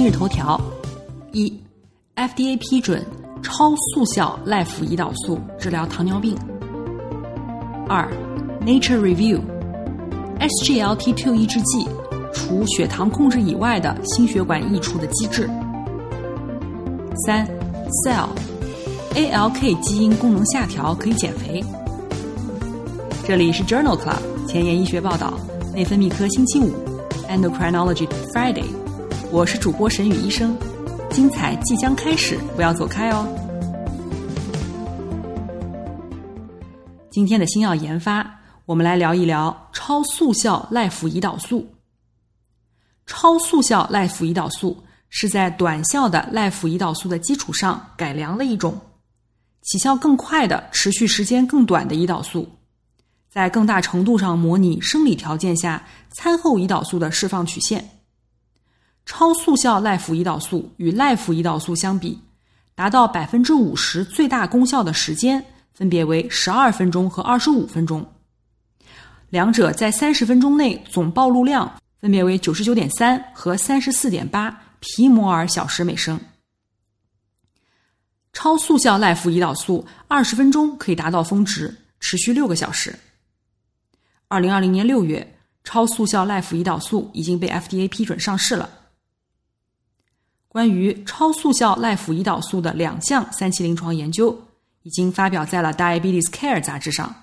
今日头条：一，FDA 批准超速效赖福胰岛素治疗糖尿病。二，Nature Review：SGLT2 抑制剂除血糖控制以外的心血管溢出的机制。三，Cell：ALK 基因功能下调可以减肥。这里是 Journal Club 前沿医学报道，内分泌科星期五，Endocrinology Friday。我是主播沈宇医生，精彩即将开始，不要走开哦。今天的新药研发，我们来聊一聊超速效赖福胰岛素。超速效赖福胰岛素是在短效的赖福胰岛素的基础上改良了一种起效更快的、持续时间更短的胰岛素，在更大程度上模拟生理条件下餐后胰岛素的释放曲线。超速效赖福胰岛素与赖福胰岛素相比，达到百分之五十最大功效的时间分别为十二分钟和二十五分钟。两者在三十分钟内总暴露量分别为九十九点三和三十四点八皮摩尔小时每升。超速效赖福胰岛素二十分钟可以达到峰值，持续六个小时。二零二零年六月，超速效赖福胰岛素已经被 FDA 批准上市了。关于超速效赖福胰岛素的两项三期临床研究已经发表在了《Diabetes Care》杂志上，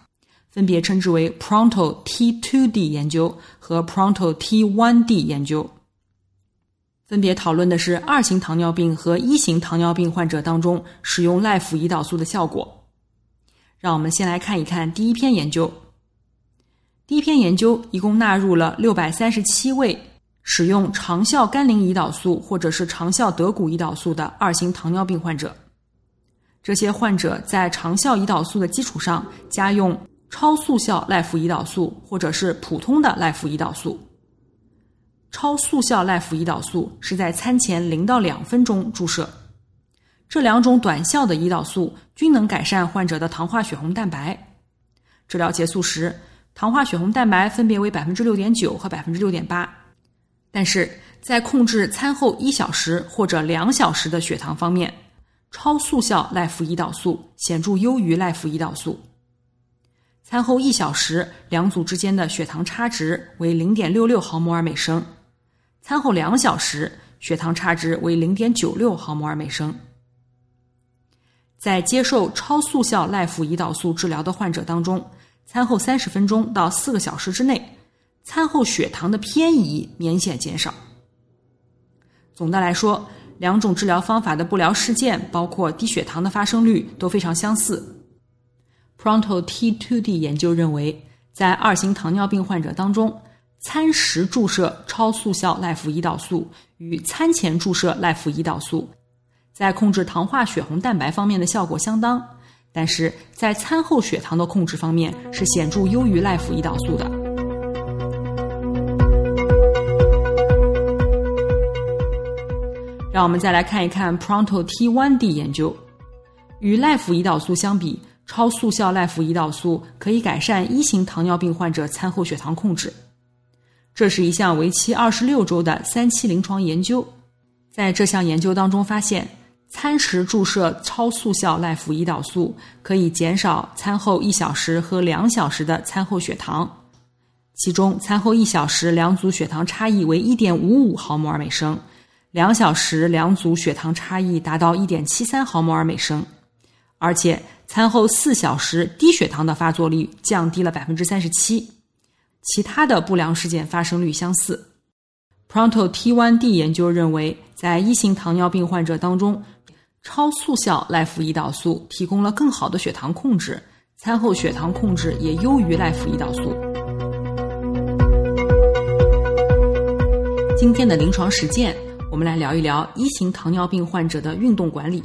分别称之为 Pronto T2D 研究和 Pronto T1D 研究，分别讨论的是二型糖尿病和一型糖尿病患者当中使用赖福胰岛素的效果。让我们先来看一看第一篇研究。第一篇研究一共纳入了六百三十七位。使用长效甘宁胰岛素或者是长效德谷胰岛素的二型糖尿病患者，这些患者在长效胰岛素的基础上加用超速效赖福胰岛素或者是普通的赖福胰岛素。超速效赖福胰岛素是在餐前零到两分钟注射，这两种短效的胰岛素均能改善患者的糖化血红蛋白。治疗结束时，糖化血红蛋白分别为百分之六点九和百分之六点八。但是在控制餐后一小时或者两小时的血糖方面，超速效赖福胰岛素显著优于赖福胰岛素。餐后一小时，两组之间的血糖差值为零点六六毫摩尔每升；餐后两小时，血糖差值为零点九六毫摩尔每升。在接受超速效赖福胰岛素治疗的患者当中，餐后三十分钟到四个小时之内。餐后血糖的偏移明显减少。总的来说，两种治疗方法的不良事件，包括低血糖的发生率都非常相似。Pronto T2D 研究认为，在二型糖尿病患者当中，餐时注射超速效赖福胰岛素与餐前注射赖福胰岛素，在控制糖化血红蛋白方面的效果相当，但是在餐后血糖的控制方面是显著优于赖福胰岛素的。让我们再来看一看 Pronto T1D 研究。与赖福胰岛素相比，超速效赖福胰岛素可以改善一型糖尿病患者餐后血糖控制。这是一项为期二十六周的三期临床研究。在这项研究当中，发现餐时注射超速效赖福胰岛素可以减少餐后一小时和两小时的餐后血糖。其中，餐后一小时两组血糖差异为一点五五毫摩尔每升。两小时两组血糖差异达到一点七三毫摩尔每升，而且餐后四小时低血糖的发作率降低了百分之三十七，其他的不良事件发生率相似。Pronto T1D 研究认为，在一型糖尿病患者当中，超速效赖福胰岛素提供了更好的血糖控制，餐后血糖控制也优于赖福胰岛素。今天的临床实践，我们来聊一聊一型糖尿病患者的运动管理。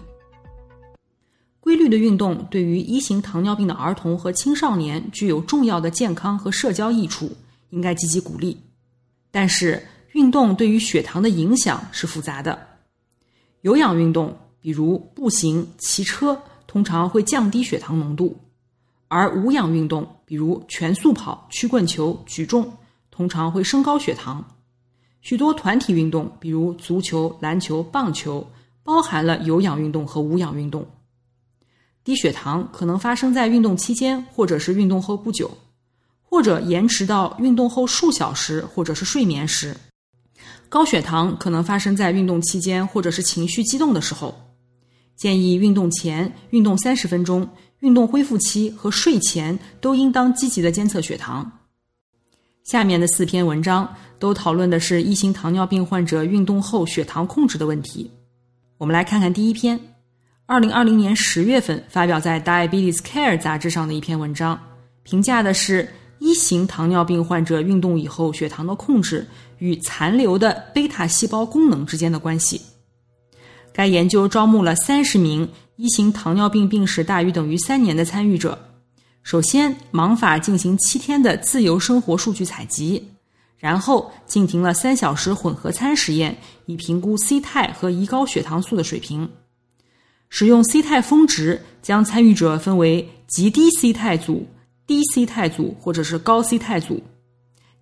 规律的运动对于一型糖尿病的儿童和青少年具有重要的健康和社交益处，应该积极鼓励。但是，运动对于血糖的影响是复杂的。有氧运动，比如步行、骑车，通常会降低血糖浓度；而无氧运动，比如全速跑、曲棍球、举重，通常会升高血糖。许多团体运动，比如足球、篮球、棒球，包含了有氧运动和无氧运动。低血糖可能发生在运动期间，或者是运动后不久，或者延迟到运动后数小时，或者是睡眠时。高血糖可能发生在运动期间，或者是情绪激动的时候。建议运动前、运动三十分钟、运动恢复期和睡前都应当积极的监测血糖。下面的四篇文章都讨论的是一型糖尿病患者运动后血糖控制的问题。我们来看看第一篇。二零二零年十月份发表在《Diabetes Care》杂志上的一篇文章，评价的是一型糖尿病患者运动以后血糖的控制与残留的贝塔细胞功能之间的关系。该研究招募了三十名一型糖尿病病史大于等于三年的参与者，首先盲法进行七天的自由生活数据采集，然后进行了三小时混合餐实验，以评估 C 肽和胰高血糖素的水平。使用 C 肽峰值将参与者分为极低 C 肽组、低 C 肽组或者是高 C 肽组。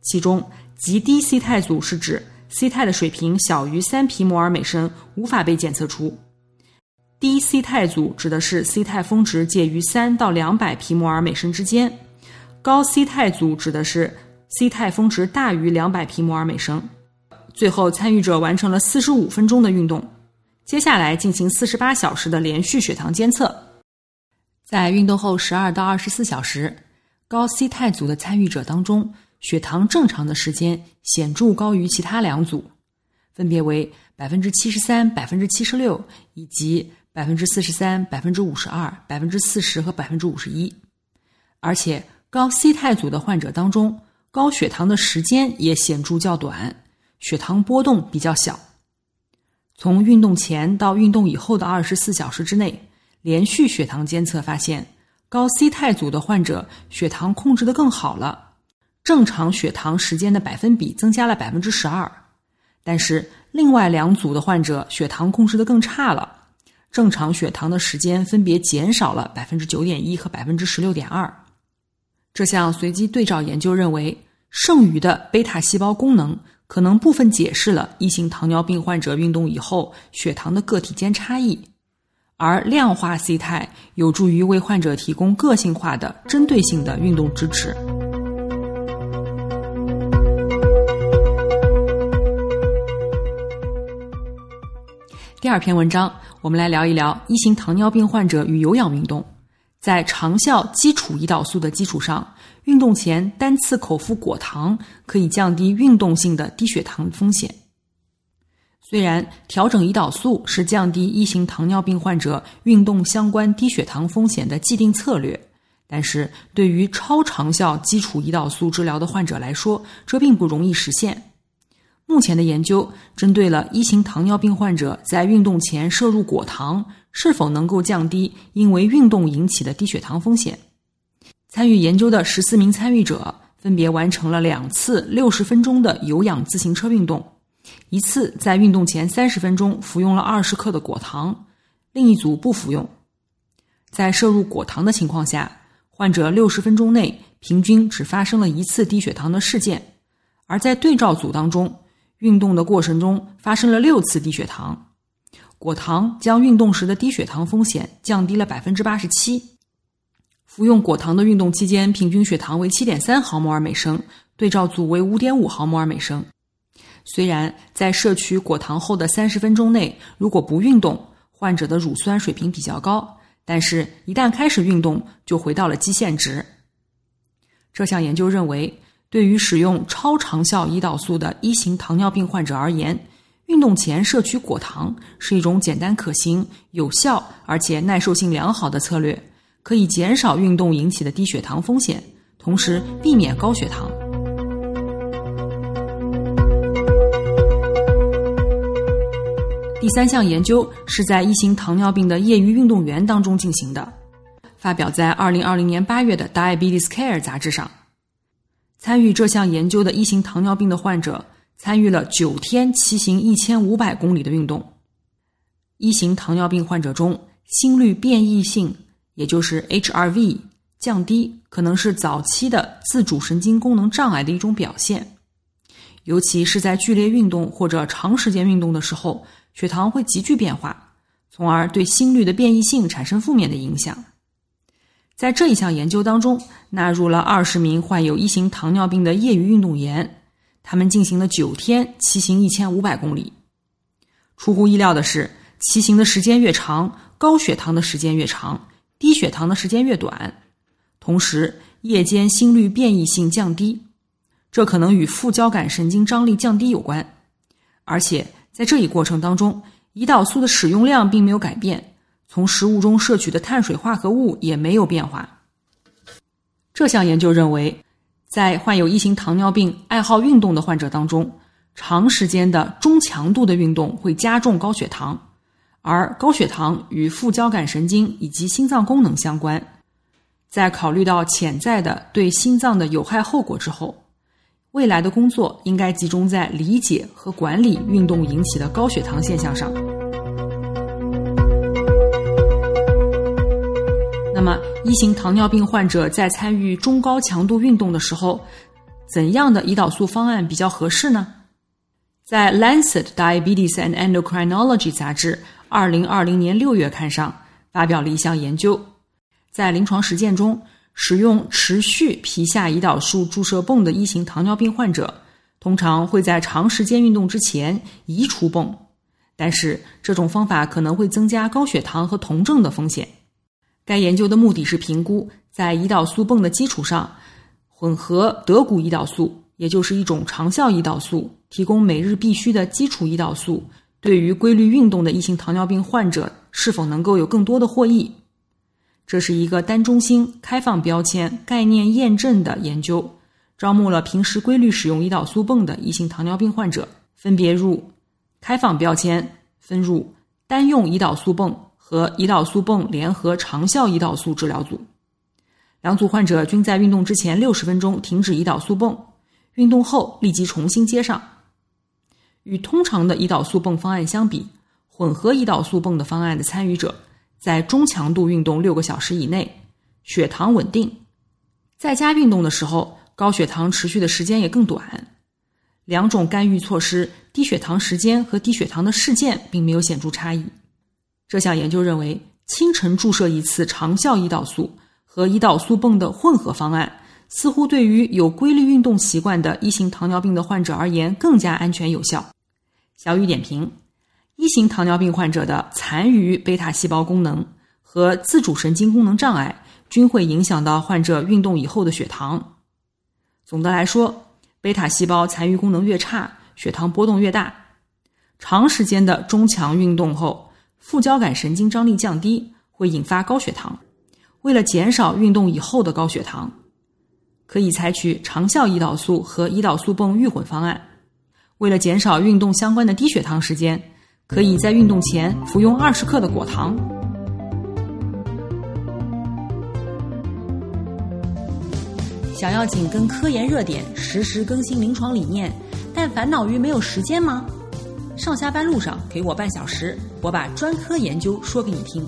其中，极低 C 肽组是指 C 肽的水平小于三皮摩尔每升，无法被检测出；低 C 肽组指的是 C 肽峰值介于三到两百皮摩尔每升之间；高 C 肽组指的是 C 肽峰值大于两百皮摩尔每升。最后，参与者完成了四十五分钟的运动。接下来进行四十八小时的连续血糖监测，在运动后十二到二十四小时，高 C 肽组的参与者当中，血糖正常的时间显著高于其他两组，分别为百分之七十三、百分之七十六以及百分之四十三、百分之五十二、百分之四十和百分之五十一。而且高 C 肽组的患者当中，高血糖的时间也显著较短，血糖波动比较小。从运动前到运动以后的二十四小时之内，连续血糖监测发现，高 C 肽组的患者血糖控制的更好了，正常血糖时间的百分比增加了百分之十二。但是另外两组的患者血糖控制的更差了，正常血糖的时间分别减少了百分之九点一和百分之十六点二。这项随机对照研究认为，剩余的贝塔细胞功能。可能部分解释了一型糖尿病患者运动以后血糖的个体间差异，而量化 C 肽有助于为患者提供个性化的、针对性的运动支持。第二篇文章，我们来聊一聊一型糖尿病患者与有氧运动。在长效基础胰岛素的基础上，运动前单次口服果糖可以降低运动性的低血糖风险。虽然调整胰岛素是降低一型糖尿病患者运动相关低血糖风险的既定策略，但是对于超长效基础胰岛素治疗的患者来说，这并不容易实现。目前的研究针对了一型糖尿病患者在运动前摄入果糖是否能够降低因为运动引起的低血糖风险。参与研究的十四名参与者分别完成了两次六十分钟的有氧自行车运动，一次在运动前三十分钟服用了二十克的果糖，另一组不服用。在摄入果糖的情况下，患者六十分钟内平均只发生了一次低血糖的事件，而在对照组当中。运动的过程中发生了六次低血糖，果糖将运动时的低血糖风险降低了百分之八十七。服用果糖的运动期间，平均血糖为七点三毫摩尔每升，对照组为五点五毫摩尔每升。虽然在摄取果糖后的三十分钟内，如果不运动，患者的乳酸水平比较高，但是一旦开始运动，就回到了基线值。这项研究认为。对于使用超长效胰岛素的一型糖尿病患者而言，运动前摄取果糖是一种简单可行、有效而且耐受性良好的策略，可以减少运动引起的低血糖风险，同时避免高血糖。第三项研究是在一型糖尿病的业余运动员当中进行的，发表在二零二零年八月的《Diabetes Care》杂志上。参与这项研究的一型糖尿病的患者参与了九天骑行一千五百公里的运动。一型糖尿病患者中，心率变异性，也就是 HRV 降低，可能是早期的自主神经功能障碍的一种表现。尤其是在剧烈运动或者长时间运动的时候，血糖会急剧变化，从而对心率的变异性产生负面的影响。在这一项研究当中，纳入了二十名患有一型糖尿病的业余运动员，他们进行了九天骑行一千五百公里。出乎意料的是，骑行的时间越长，高血糖的时间越长，低血糖的时间越短。同时，夜间心率变异性降低，这可能与副交感神经张力降低有关。而且，在这一过程当中，胰岛素的使用量并没有改变。从食物中摄取的碳水化合物也没有变化。这项研究认为，在患有一型糖尿病、爱好运动的患者当中，长时间的中强度的运动会加重高血糖，而高血糖与副交感神经以及心脏功能相关。在考虑到潜在的对心脏的有害后果之后，未来的工作应该集中在理解和管理运动引起的高血糖现象上。那么，一型糖尿病患者在参与中高强度运动的时候，怎样的胰岛素方案比较合适呢？在《Lancet Diabetes and Endocrinology》杂志二零二零年六月刊上发表了一项研究，在临床实践中，使用持续皮下胰岛素注射泵的一型糖尿病患者，通常会在长时间运动之前移除泵，但是这种方法可能会增加高血糖和酮症的风险。该研究的目的是评估在胰岛素泵的基础上，混合德谷胰岛素，也就是一种长效胰岛素，提供每日必需的基础胰岛素，对于规律运动的一型糖尿病患者是否能够有更多的获益。这是一个单中心、开放标签、概念验证的研究，招募了平时规律使用胰岛素泵的一型糖尿病患者，分别入开放标签，分入单用胰岛素泵。和胰岛素泵联合长效胰岛素治疗组，两组患者均在运动之前六十分钟停止胰岛素泵，运动后立即重新接上。与通常的胰岛素泵方案相比，混合胰岛素泵的方案的参与者在中强度运动六个小时以内，血糖稳定；在家运动的时候，高血糖持续的时间也更短。两种干预措施低血糖时间和低血糖的事件并没有显著差异。这项研究认为，清晨注射一次长效胰岛素和胰岛素泵的混合方案，似乎对于有规律运动习惯的一型糖尿病的患者而言更加安全有效。小雨点评：一型糖尿病患者的残余贝塔细胞功能和自主神经功能障碍均会影响到患者运动以后的血糖。总的来说，贝塔细胞残余功能越差，血糖波动越大。长时间的中强运动后。副交感神经张力降低会引发高血糖。为了减少运动以后的高血糖，可以采取长效胰岛素和胰岛素泵预混方案。为了减少运动相关的低血糖时间，可以在运动前服用二十克的果糖。想要紧跟科研热点，实时更新临床理念，但烦恼于没有时间吗？上下班路上给我半小时，我把专科研究说给你听。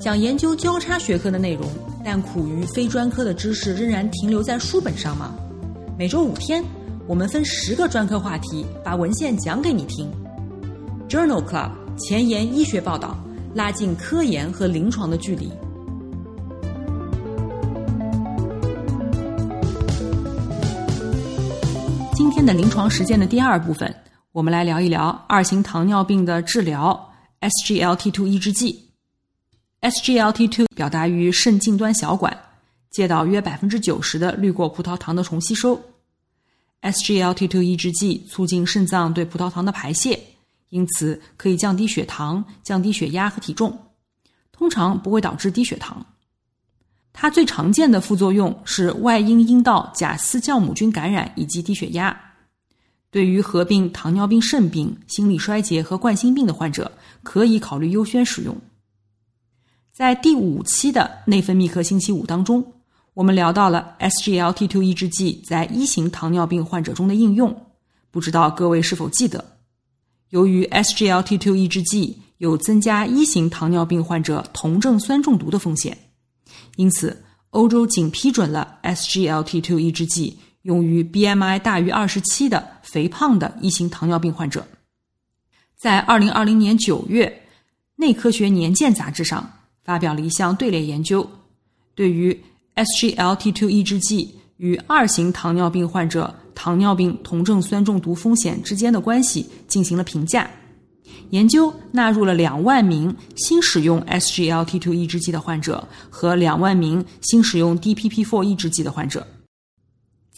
想研究交叉学科的内容，但苦于非专科的知识仍然停留在书本上吗？每周五天，我们分十个专科话题，把文献讲给你听。Journal Club 前沿医学报道，拉近科研和临床的距离。今天的临床实践的第二部分。我们来聊一聊二型糖尿病的治疗，SGLT2 抑制剂。SGLT2 表达于肾近端小管，介导约百分之九十的滤过葡萄糖的重吸收。SGLT2 抑制剂促进肾脏对葡萄糖的排泄，因此可以降低血糖、降低血压和体重，通常不会导致低血糖。它最常见的副作用是外阴阴道假丝酵母菌感染以及低血压。对于合并糖尿病肾病、心力衰竭和冠心病的患者，可以考虑优先使用。在第五期的内分泌科星期五当中，我们聊到了 SGLT2 抑制剂在一型糖尿病患者中的应用，不知道各位是否记得？由于 SGLT2 抑制剂有增加一型糖尿病患者酮症酸中毒的风险，因此欧洲仅批准了 SGLT2 抑制剂用于 BMI 大于二十七的肥胖的一型糖尿病患者。在二零二零年九月，《内科学年鉴》杂志上发表了一项队列研究，对于 SGLT2 抑制剂与二型糖尿病患者糖尿病酮症酸中毒风险之间的关系进行了评价。研究纳入了两万名新使用 SGLT2 抑制剂的患者和两万名新使用 DPP-4 抑制剂的患者，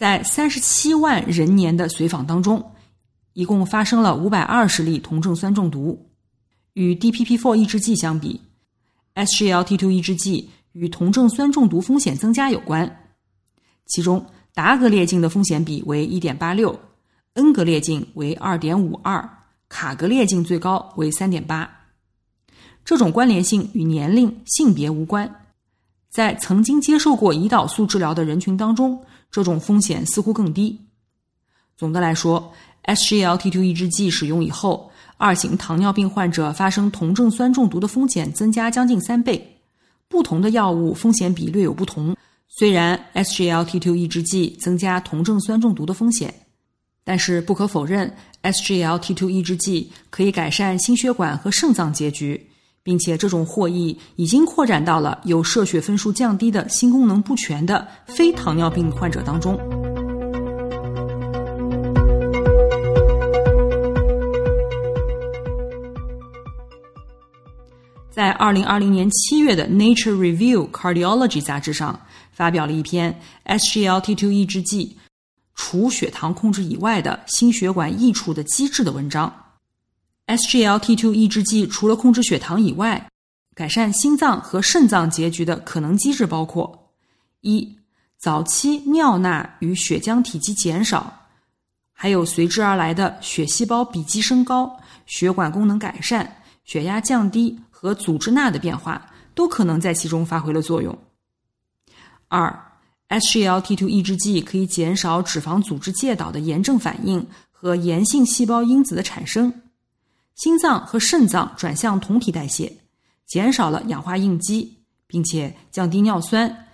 在三十七万人年的随访当中，一共发生了五百二十例酮症酸中毒。与 DPP-4 抑制剂相比，SGLT2 抑制剂与酮症酸中毒风险增加有关。其中，达格列净的风险比为1.86，恩格列净为2.52，卡格列净最高为3.8。这种关联性与年龄、性别无关。在曾经接受过胰岛素治疗的人群当中，这种风险似乎更低。总的来说，SGLT2 抑制剂使用以后，二型糖尿病患者发生酮症酸中毒的风险增加将近三倍。不同的药物风险比略有不同。虽然 SGLT2 抑制剂增加酮症酸中毒的风险，但是不可否认，SGLT2 抑制剂可以改善心血管和肾脏结局，并且这种获益已经扩展到了有摄血分数降低的心功能不全的非糖尿病患者当中。在二零二零年七月的《Nature Review Cardiology》杂志上。发表了一篇 SGLT2 抑制剂除血糖控制以外的心血管益处的机制的文章。SGLT2 抑制剂除了控制血糖以外，改善心脏和肾脏结局的可能机制包括：一、早期尿钠与血浆体积减少，还有随之而来的血细胞比积升高、血管功能改善、血压降低和组织钠的变化，都可能在其中发挥了作用。二，SGLT2 抑制剂可以减少脂肪组织介导的炎症反应和炎性细胞因子的产生，心脏和肾脏转向酮体代谢，减少了氧化应激，并且降低尿酸，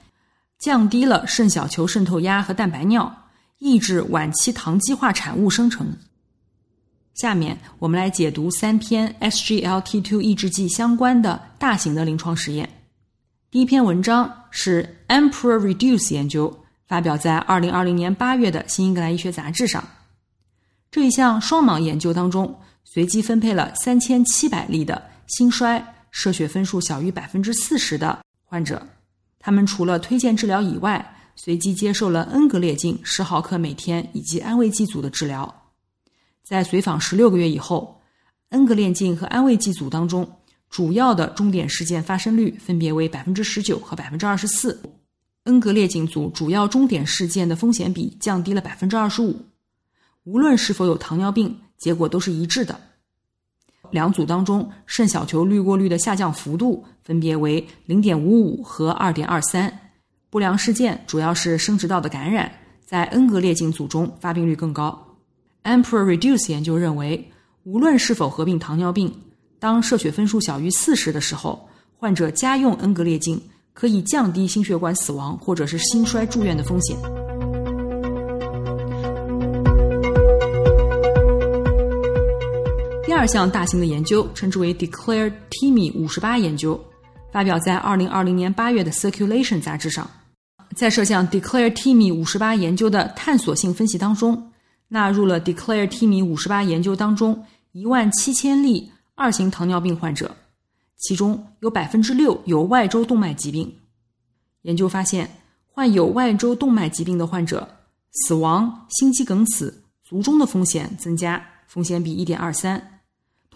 降低了肾小球渗透压和蛋白尿，抑制晚期糖基化产物生成。下面我们来解读三篇 SGLT2 抑制剂相关的大型的临床实验。第一篇文章是 Emperor Reduce 研究，发表在二零二零年八月的《新英格兰医学杂志》上。这一项双盲研究当中，随机分配了三千七百例的心衰、射血分数小于百分之四十的患者，他们除了推荐治疗以外，随机接受了恩格列净十毫克每天以及安慰剂组的治疗。在随访十六个月以后，恩格列净和安慰剂组当中。主要的终点事件发生率分别为百分之十九和百分之二十四，恩格列净组主要终点事件的风险比降低了百分之二十五，无论是否有糖尿病，结果都是一致的。两组当中，肾小球滤过率的下降幅度分别为零点五五和二点二三，不良事件主要是生殖道的感染，在恩格列净组中发病率更高。Emperor Reduce 研究认为，无论是否合并糖尿病。当射血分数小于四十的时候，患者加用恩格列净可以降低心血管死亡或者是心衰住院的风险。二项大型的研究称之为 Declare TIMI 五十八研究，发表在二零二零年八月的 Circulation 杂志上。在这项 Declare TIMI 五十八研究的探索性分析当中，纳入了 Declare TIMI 五十八研究当中一万七千例。二型糖尿病患者，其中有百分之六有外周动脉疾病。研究发现，患有外周动脉疾病的患者，死亡、心肌梗死、卒中的风险增加，风险比一点二三。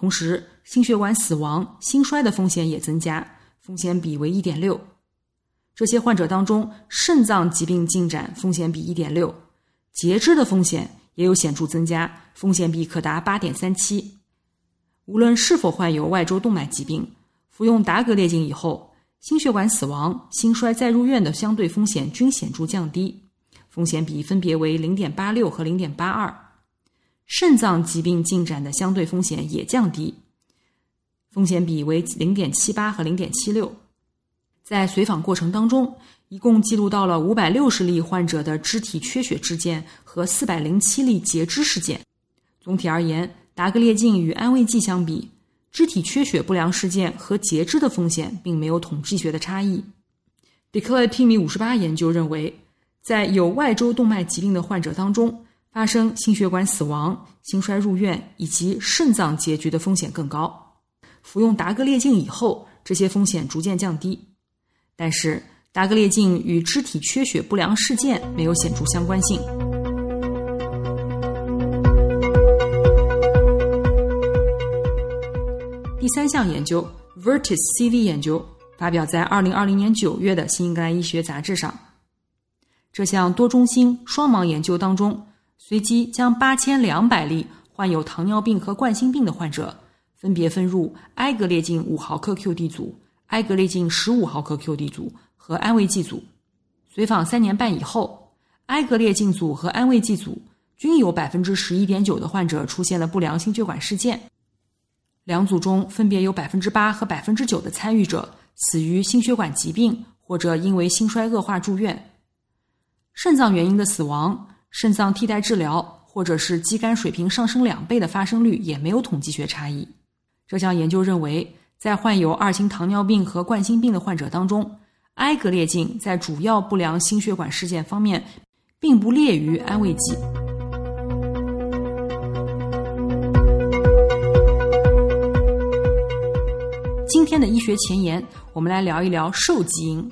同时，心血管死亡、心衰的风险也增加，风险比为一点六。这些患者当中，肾脏疾病进展风险比一点六，截肢的风险也有显著增加，风险比可达八点三七。无论是否患有外周动脉疾病，服用达格列净以后，心血管死亡、心衰再入院的相对风险均显著降低，风险比分别为零点八六和零点八二。肾脏疾病进展的相对风险也降低，风险比为零点七八和零点七六。在随访过程当中，一共记录到了五百六十例患者的肢体缺血事件和四百零七例截肢事件。总体而言，达格列净与安慰剂相比，肢体缺血不良事件和截肢的风险并没有统计学的差异。DECLARE-TIMI 五十八研究认为，在有外周动脉疾病的患者当中，发生心血管死亡、心衰入院以及肾脏结局的风险更高。服用达格列净以后，这些风险逐渐降低。但是，达格列净与肢体缺血不良事件没有显著相关性。第三项研究 Vertis CV 研究发表在二零二零年九月的《新英格兰医学杂志》上。这项多中心双盲研究当中，随机将八千两百例患有糖尿病和冠心病的患者，分别分入埃格列净五毫克 QD 组。埃格列净十五毫克 QD 组和安慰剂组，随访三年半以后，埃格列净组和安慰剂组均有百分之十一点九的患者出现了不良心血管事件。两组中分别有百分之八和百分之九的参与者死于心血管疾病或者因为心衰恶化住院。肾脏原因的死亡、肾脏替代治疗或者是肌酐水平上升两倍的发生率也没有统计学差异。这项研究认为。在患有二型糖尿病和冠心病的患者当中，埃格列净在主要不良心血管事件方面，并不劣于安慰剂。今天的医学前沿，我们来聊一聊瘦基因。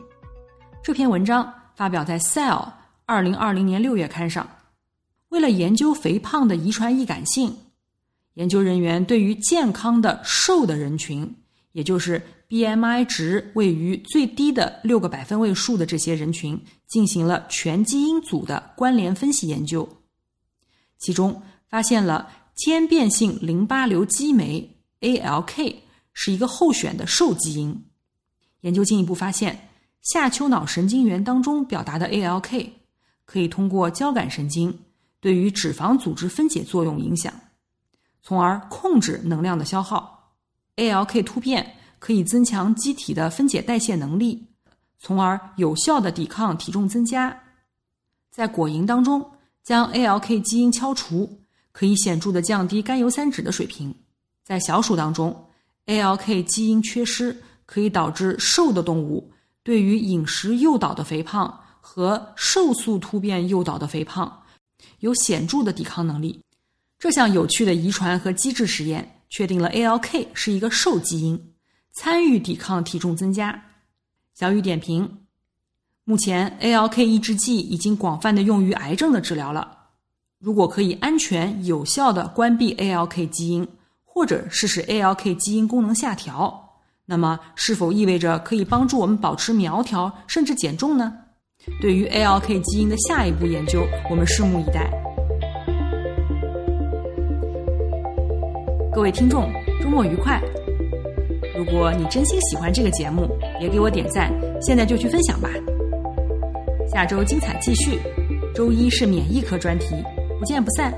这篇文章发表在《Cell》二零二零年六月刊上。为了研究肥胖的遗传易感性，研究人员对于健康的瘦的人群。也就是 BMI 值位于最低的六个百分位数的这些人群，进行了全基因组的关联分析研究，其中发现了间变性淋巴瘤激酶 ALK 是一个候选的受基因。研究进一步发现，下丘脑神经元当中表达的 ALK 可以通过交感神经对于脂肪组织分解作用影响，从而控制能量的消耗。ALK 突变可以增强机体的分解代谢能力，从而有效的抵抗体重增加。在果蝇当中，将 ALK 基因敲除，可以显著的降低甘油三酯的水平。在小鼠当中，ALK 基因缺失可以导致瘦的动物对于饮食诱导的肥胖和瘦素突变诱导的肥胖有显著的抵抗能力。这项有趣的遗传和机制实验。确定了 ALK 是一个瘦基因，参与抵抗体重增加。小雨点评：目前 ALK 抑制剂已经广泛的用于癌症的治疗了。如果可以安全有效的关闭 ALK 基因，或者是使 ALK 基因功能下调，那么是否意味着可以帮助我们保持苗条甚至减重呢？对于 ALK 基因的下一步研究，我们拭目以待。各位听众，周末愉快！如果你真心喜欢这个节目，别给我点赞，现在就去分享吧。下周精彩继续，周一是免疫科专题，不见不散。